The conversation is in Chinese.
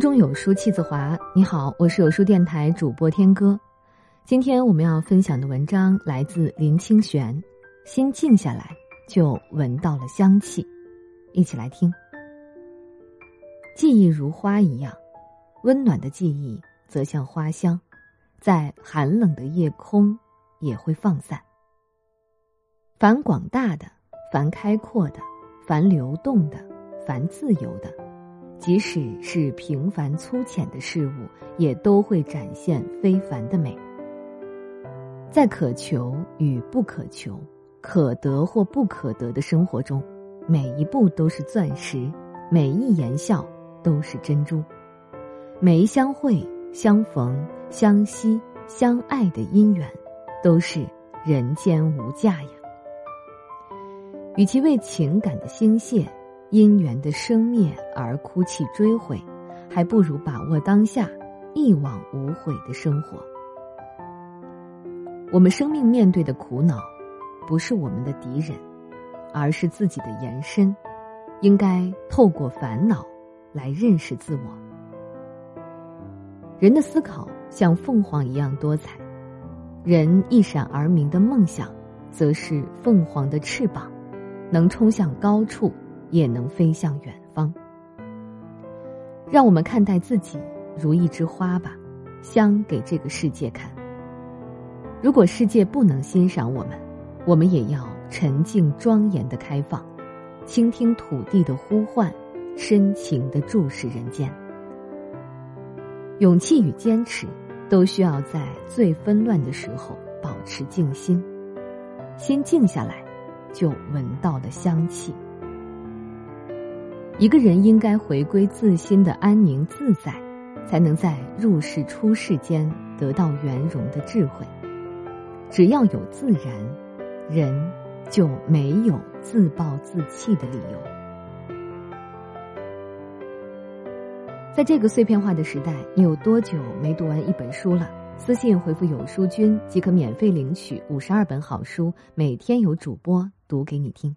中有书气自华。你好，我是有书电台主播天歌。今天我们要分享的文章来自林清玄。心静下来，就闻到了香气。一起来听。记忆如花一样，温暖的记忆则像花香，在寒冷的夜空也会放散。凡广大的，凡开阔的，凡流动的，凡自由的。即使是平凡粗浅的事物，也都会展现非凡的美。在渴求与不可求、可得或不可得的生活中，每一步都是钻石，每一言笑都是珍珠，每一相会、相逢、相惜、相爱的姻缘，都是人间无价呀。与其为情感的兴泄。因缘的生灭而哭泣追悔，还不如把握当下，一往无悔的生活。我们生命面对的苦恼，不是我们的敌人，而是自己的延伸。应该透过烦恼来认识自我。人的思考像凤凰一样多彩，人一闪而明的梦想，则是凤凰的翅膀，能冲向高处。也能飞向远方。让我们看待自己如一枝花吧，香给这个世界看。如果世界不能欣赏我们，我们也要沉静庄严的开放，倾听土地的呼唤，深情的注视人间。勇气与坚持，都需要在最纷乱的时候保持静心。心静下来，就闻到了香气。一个人应该回归自心的安宁自在，才能在入世出世间得到圆融的智慧。只要有自然，人就没有自暴自弃的理由。在这个碎片化的时代，你有多久没读完一本书了？私信回复“有书君”即可免费领取五十二本好书，每天有主播读给你听。